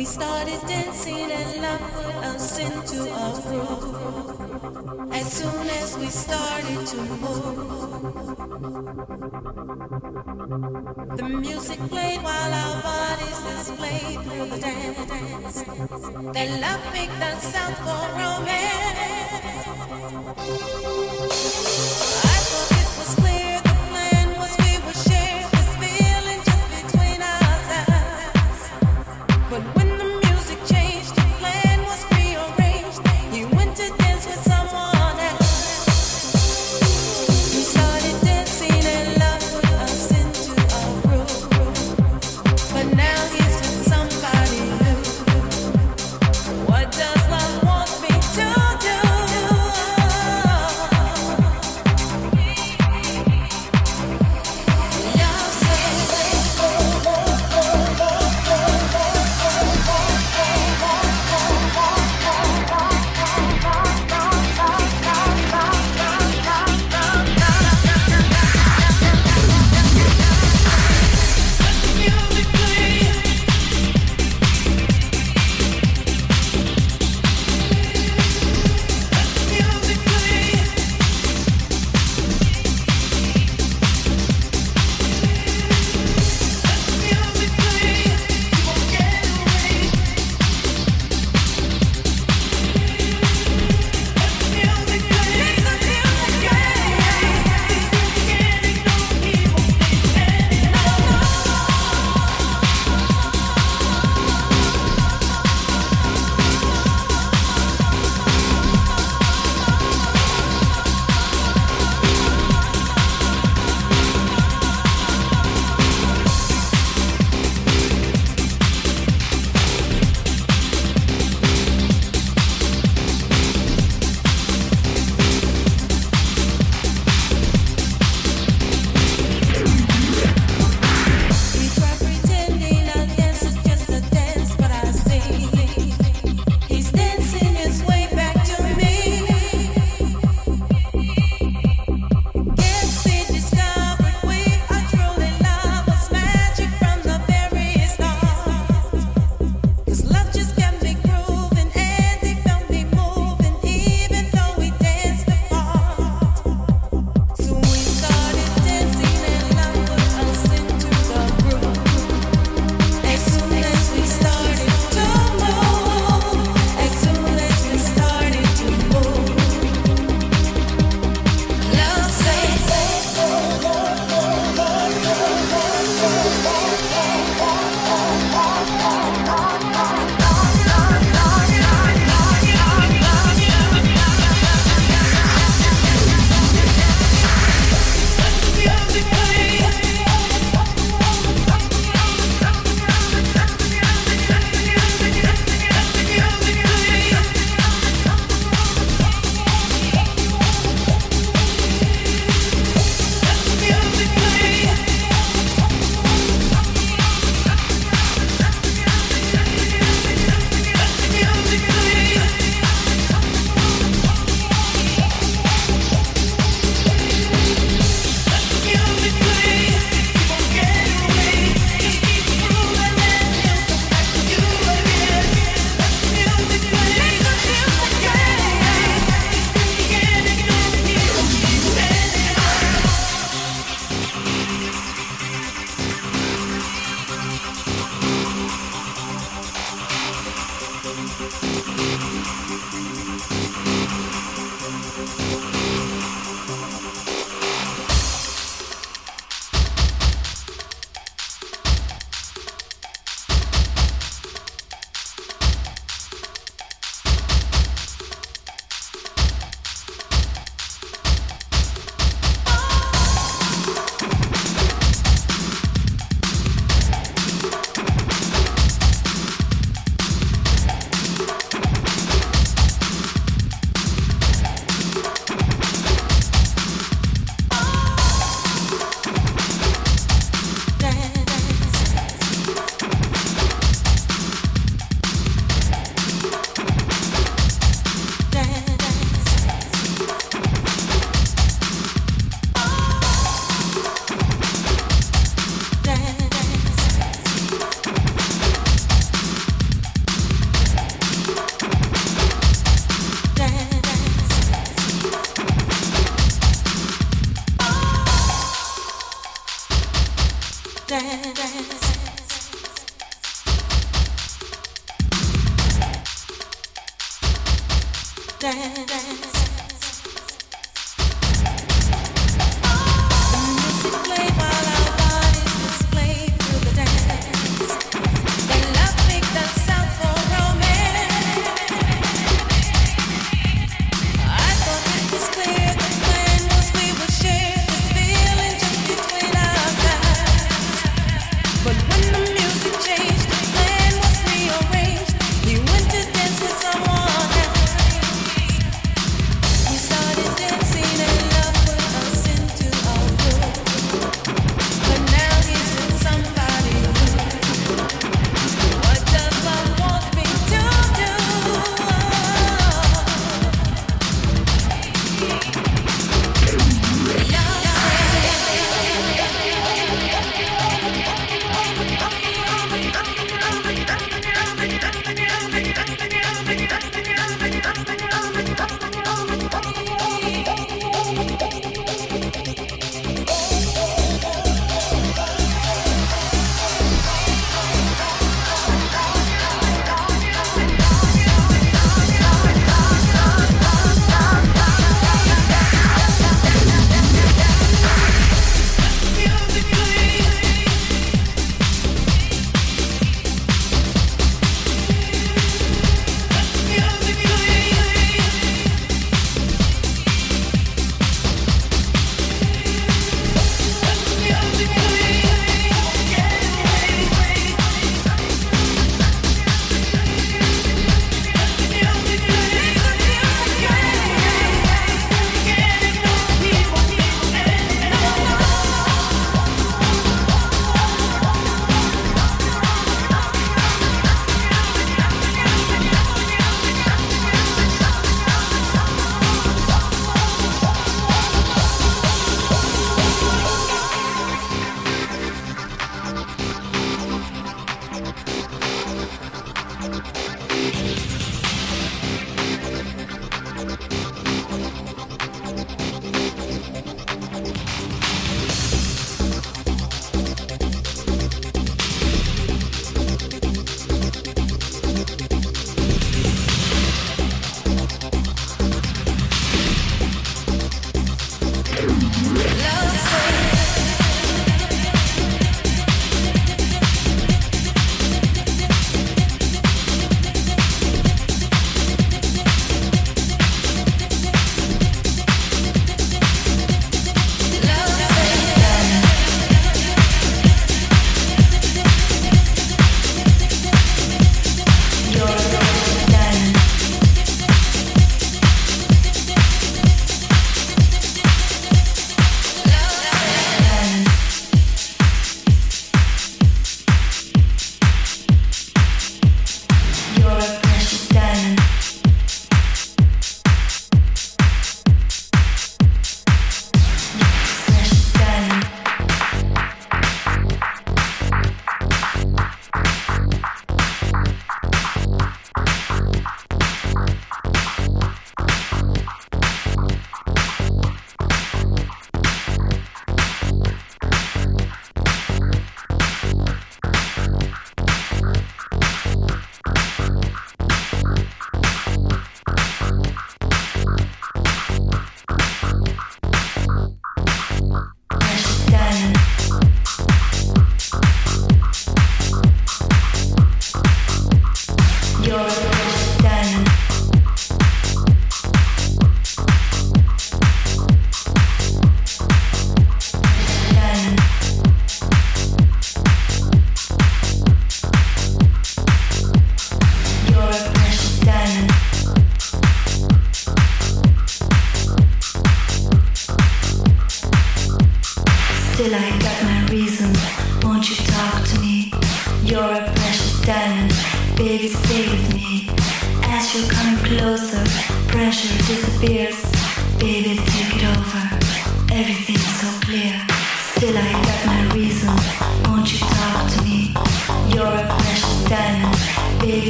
We started dancing and love put us into a groove. As soon as we started to move, the music played while our bodies displayed through the dance. That love picked us sound for romance. I thought it was clear.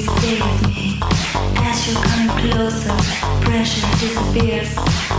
Stay with me. As you're coming closer, pressure disappears.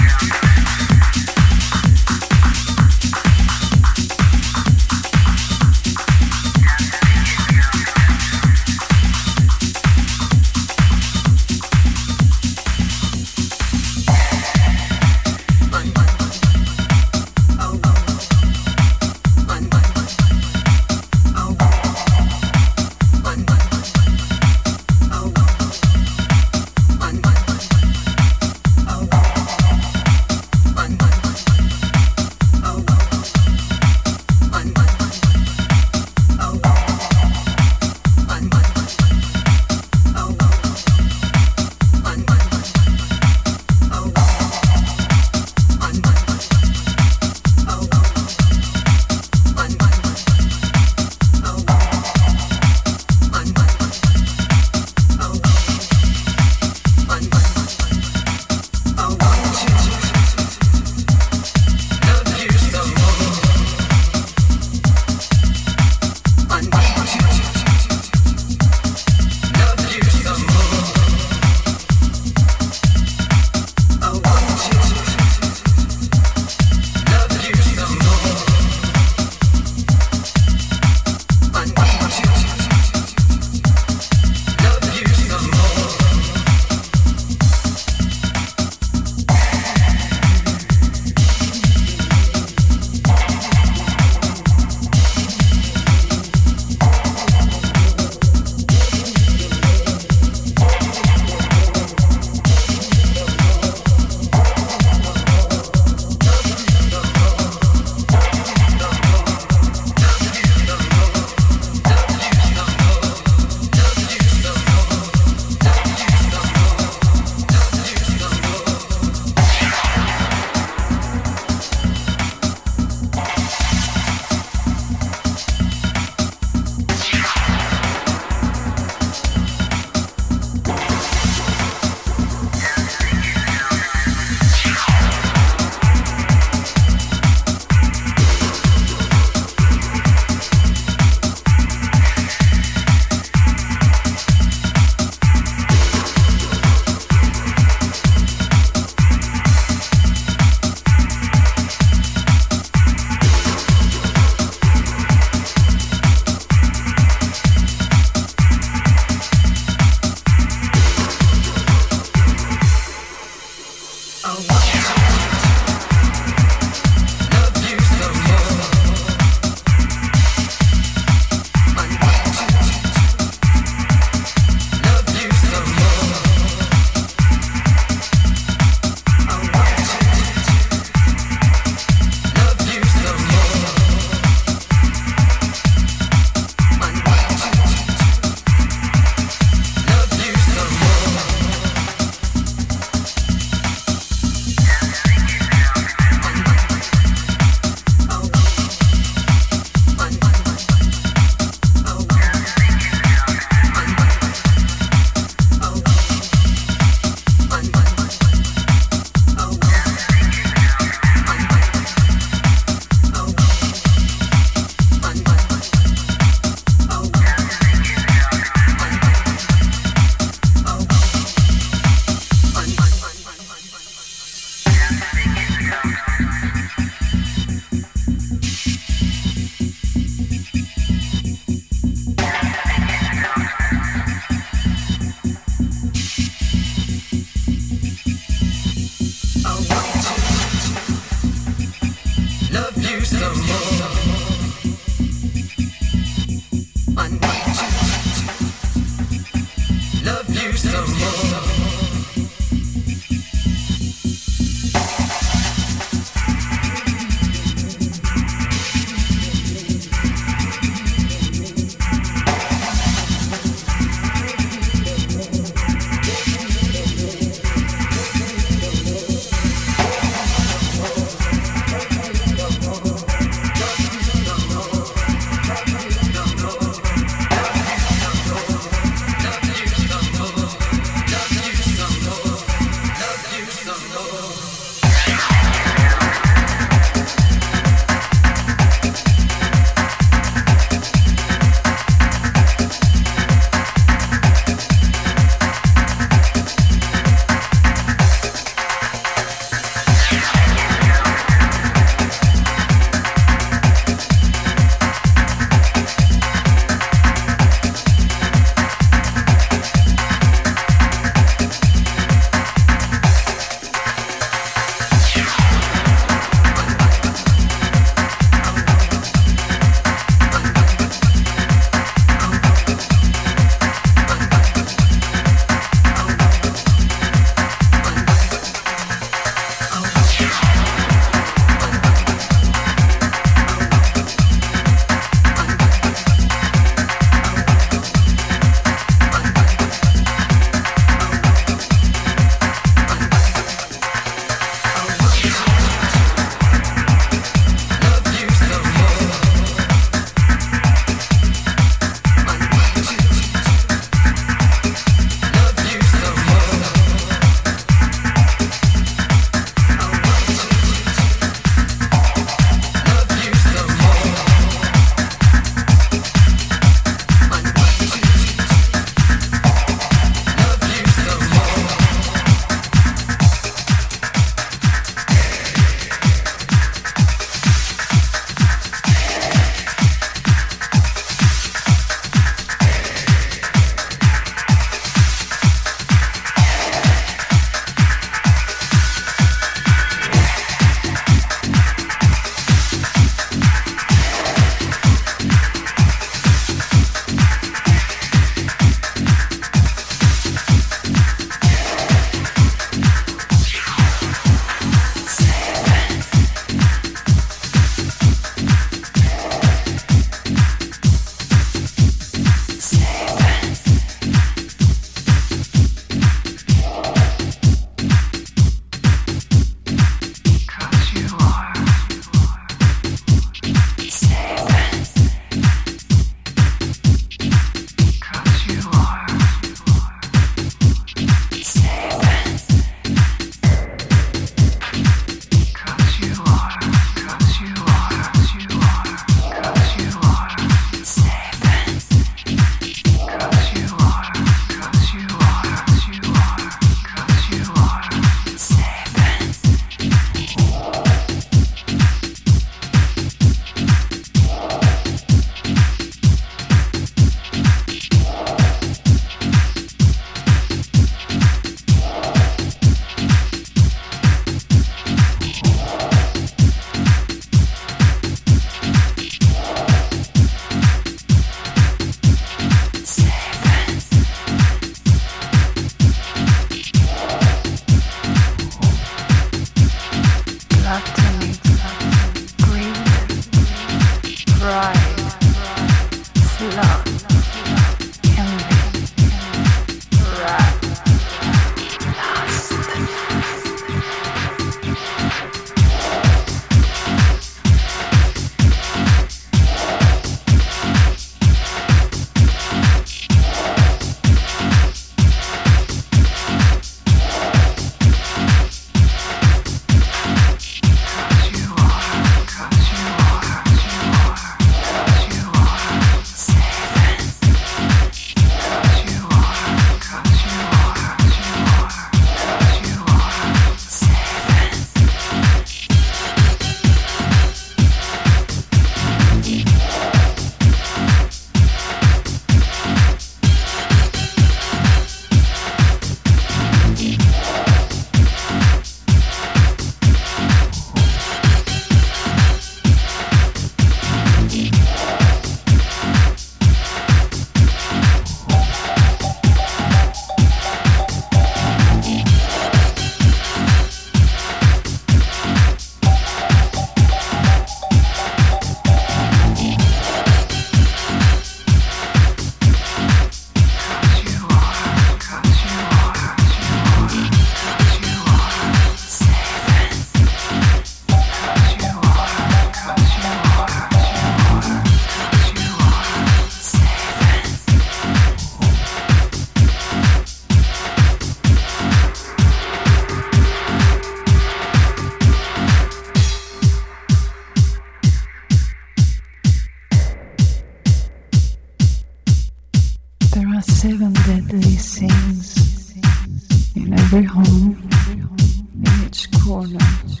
watch,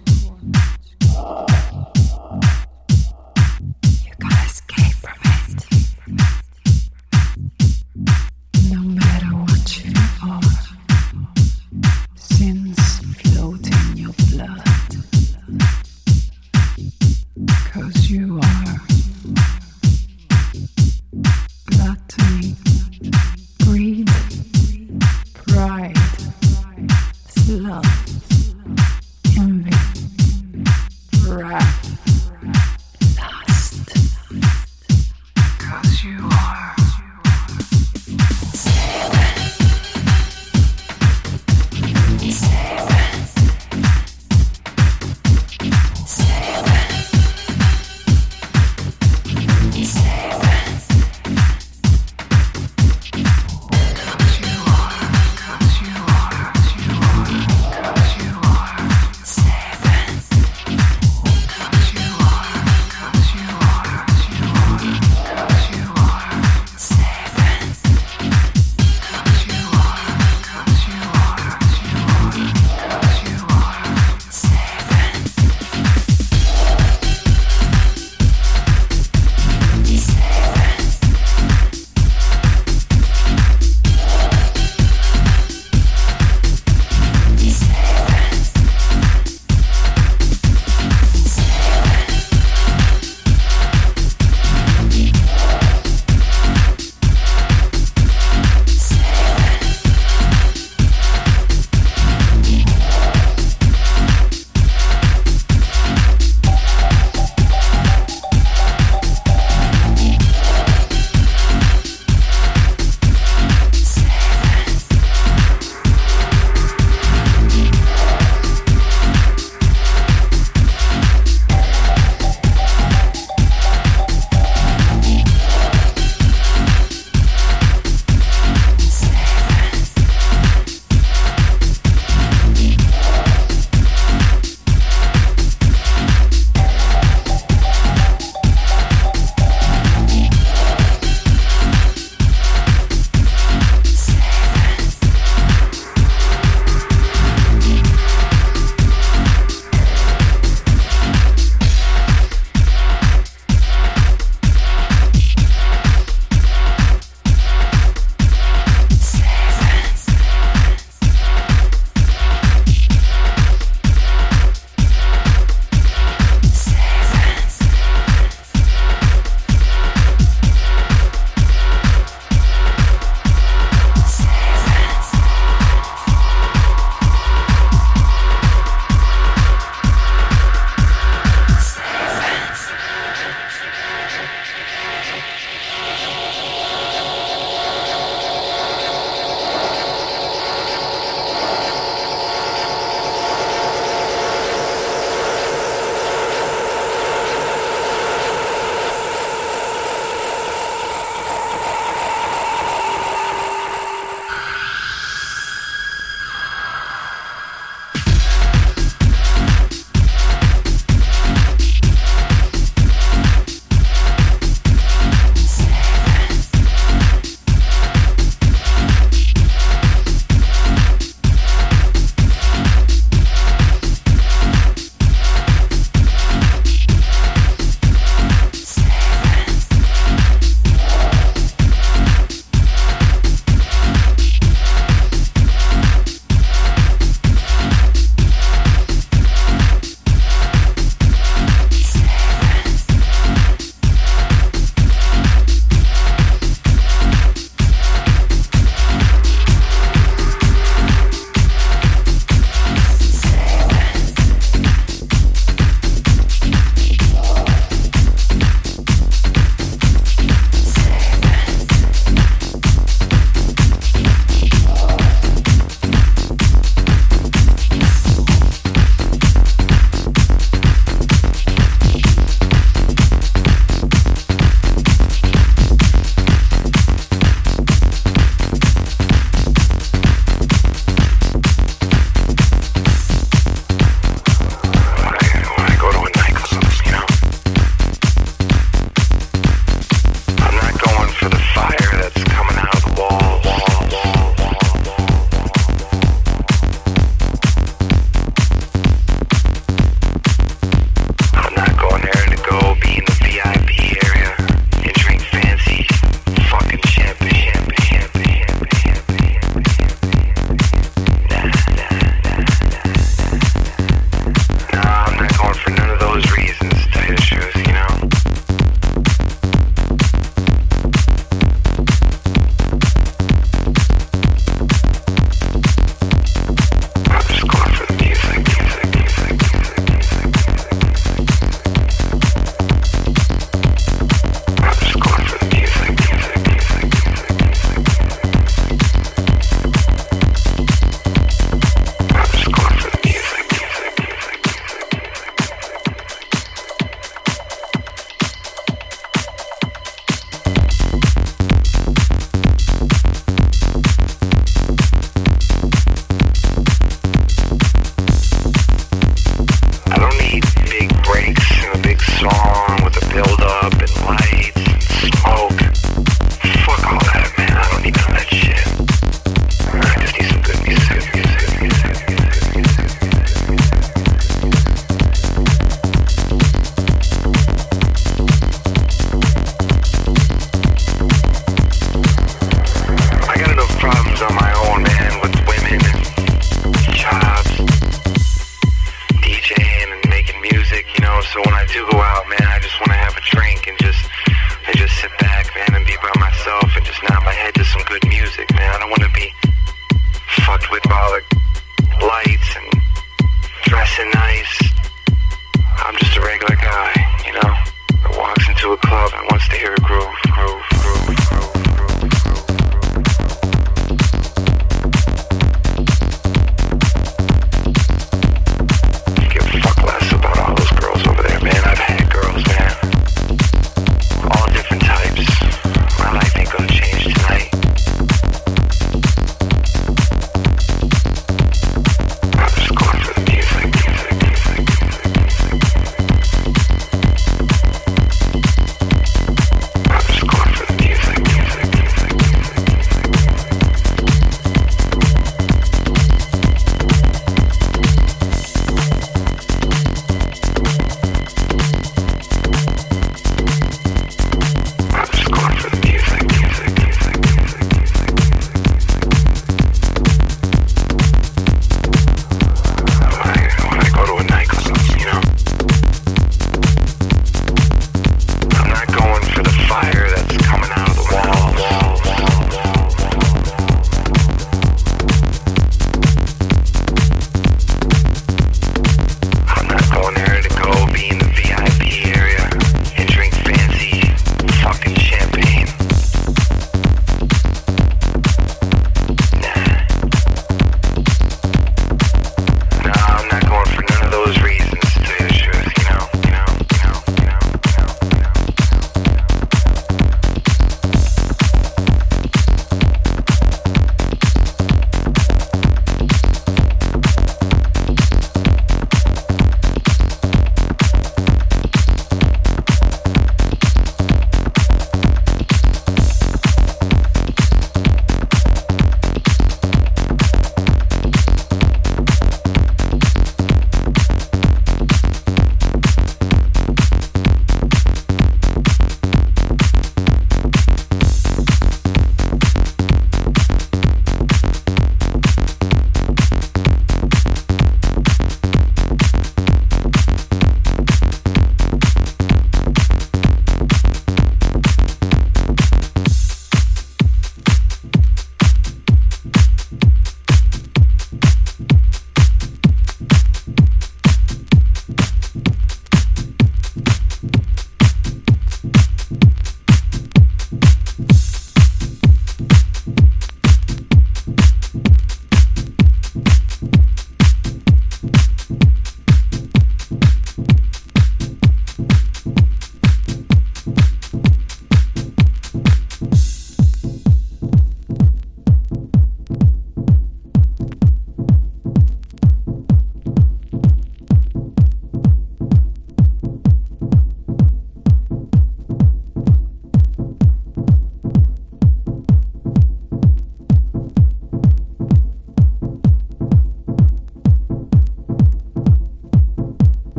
watch.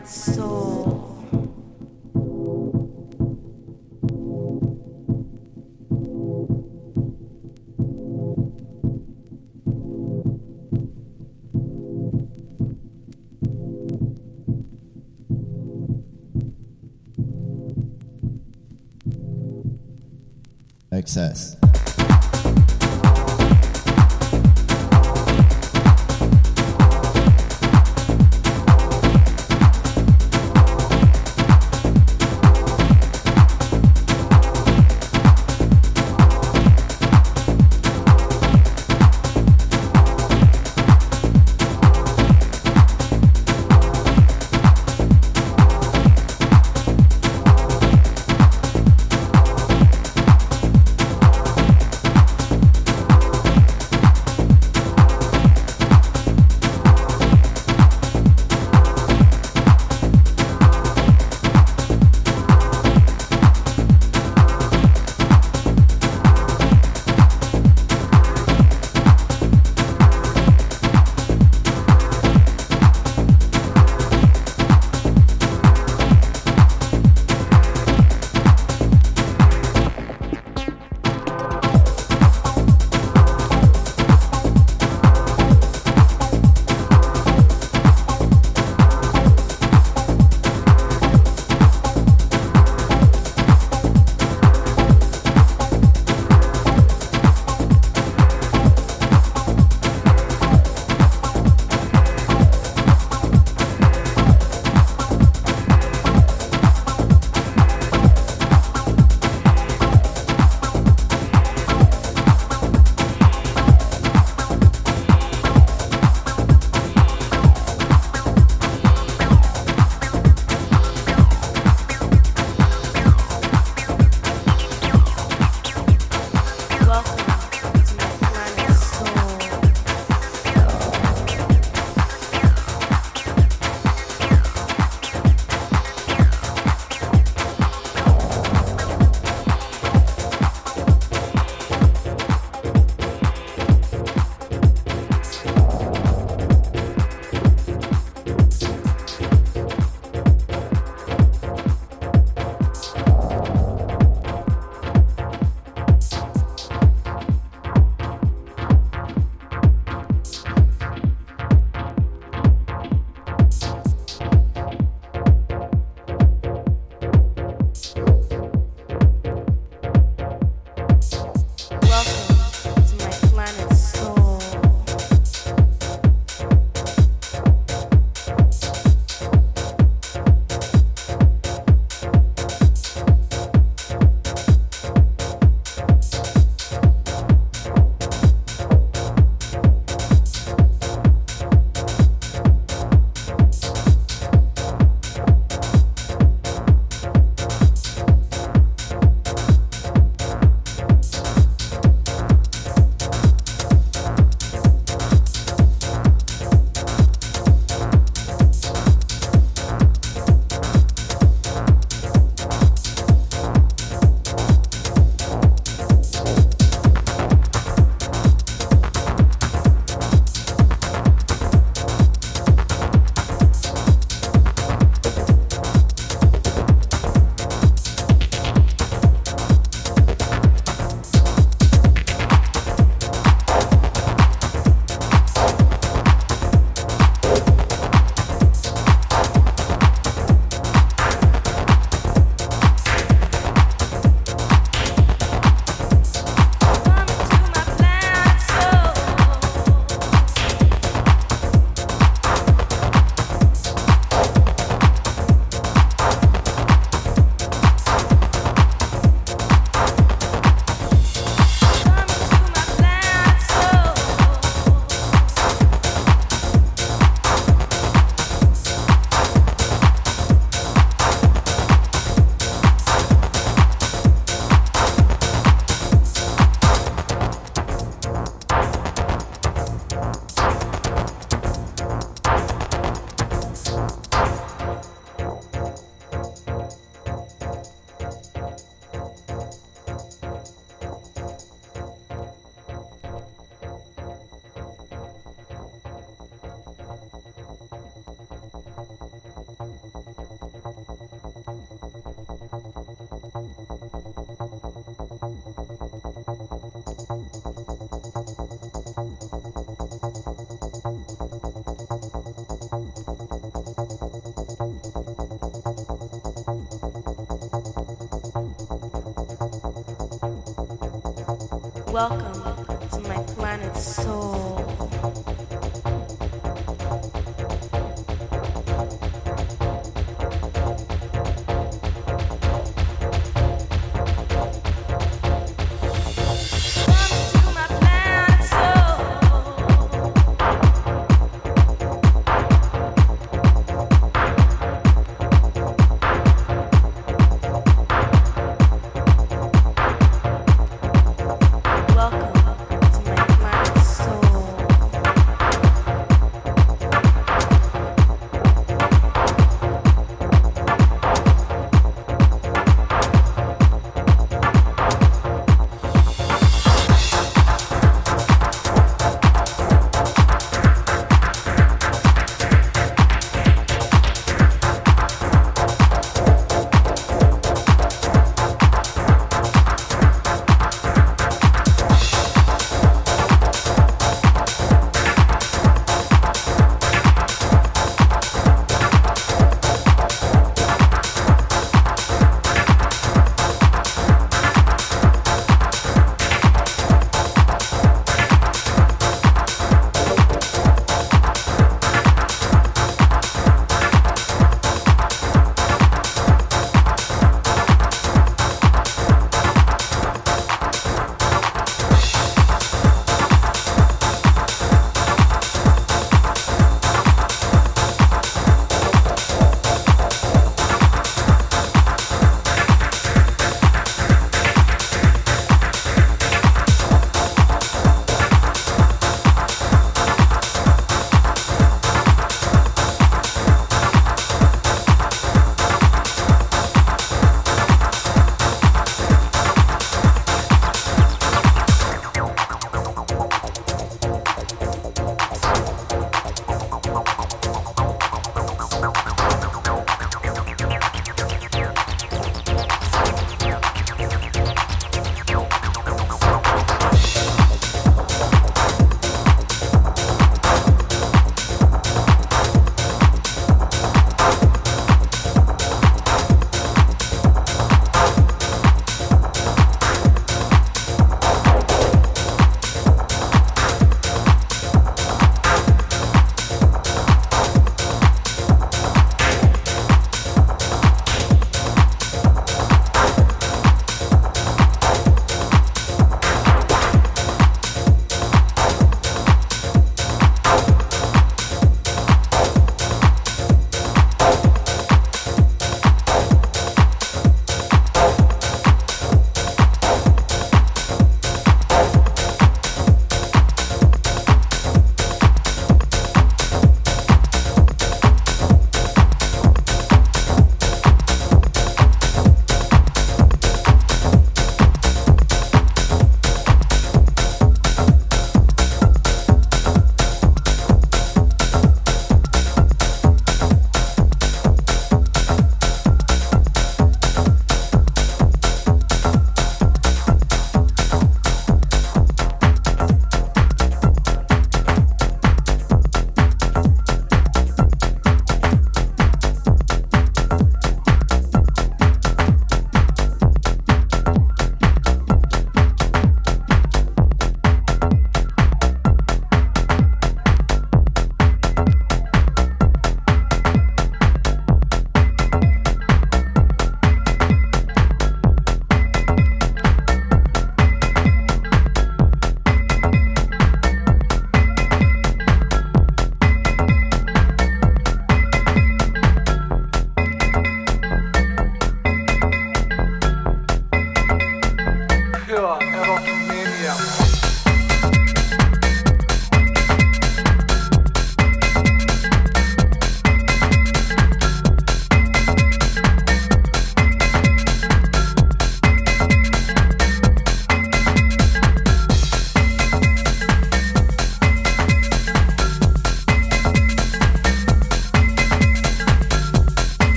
it's so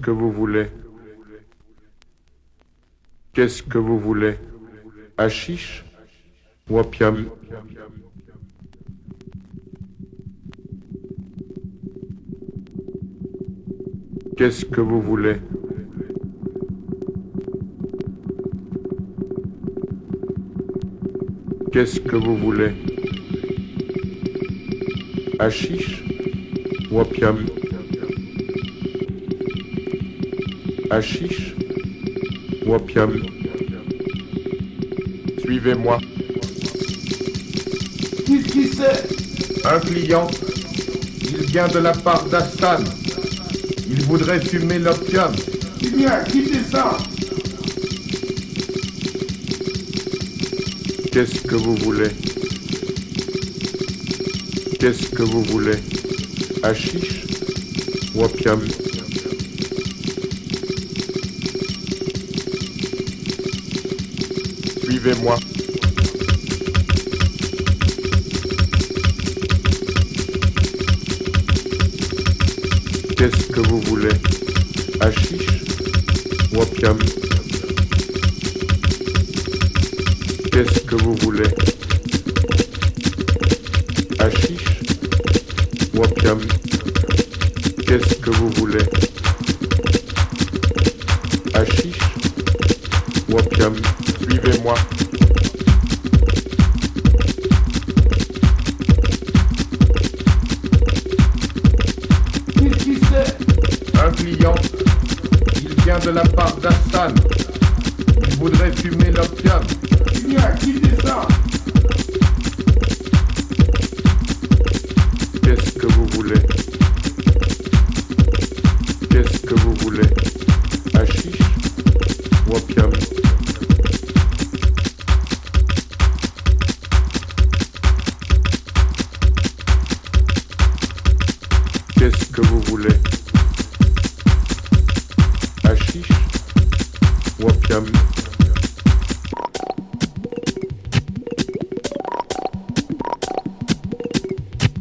que vous voulez. Qu'est-ce que vous voulez? Hachiche ou opium? Qu'est-ce que vous voulez? Qu'est-ce que vous voulez? Hachiche ou Hachiche ou opium Suivez-moi. Qu'est-ce qui c'est? Un client. Il vient de la part d'Hassan. Il voudrait fumer l'opium. Eh bien, quittez ça? Qu'est-ce que vous voulez? Qu'est-ce que vous voulez? Hachiche ou opium Suivez-moi. Qu'est-ce que vous voulez? Hachiche ou Qu'est-ce que vous voulez? Hachiche ou Qu'est-ce que vous voulez?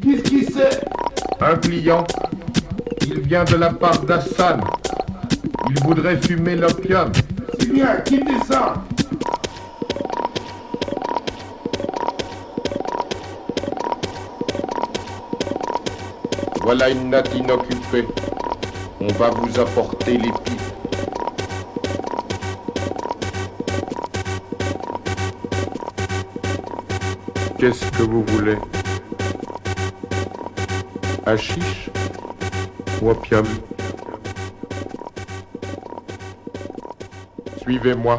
Qu'est-ce qui c'est? Un client. Il vient de la part d'Hassan. Il voudrait fumer l'opium. Eh bien, quittez ça Voilà une natte inoccupée. On va vous apporter les pipes. Qu'est-ce que vous voulez Hachiche ou opium Suivez-moi.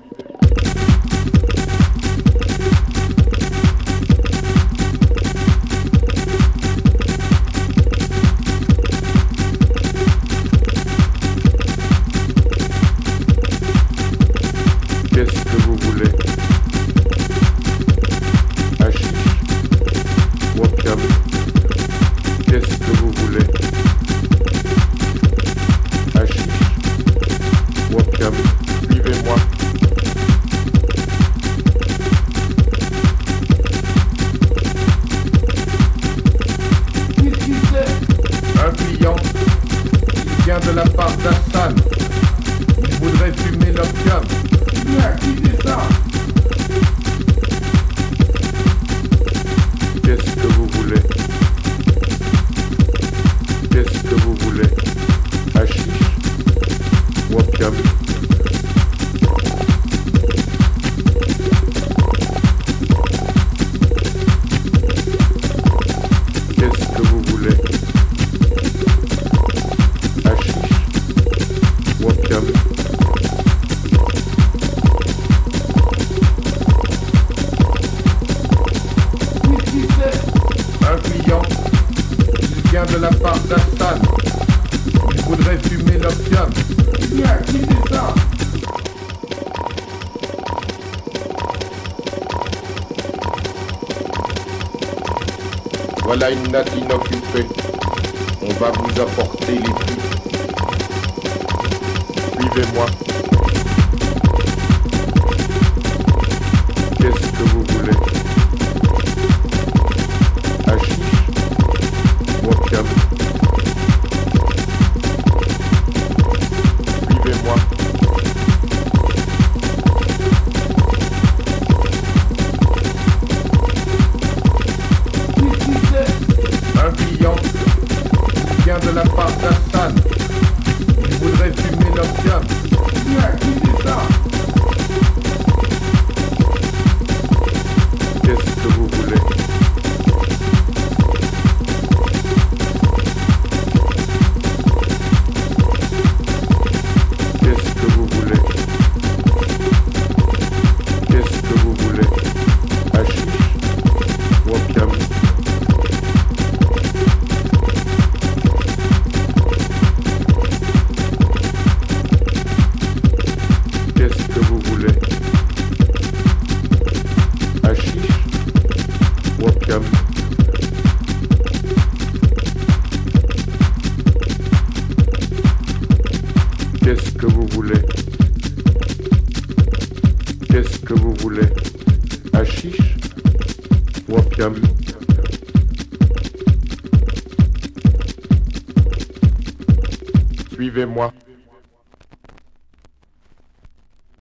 Voilà une natte inoccupée. On va vous apporter les pipes. Suivez-moi.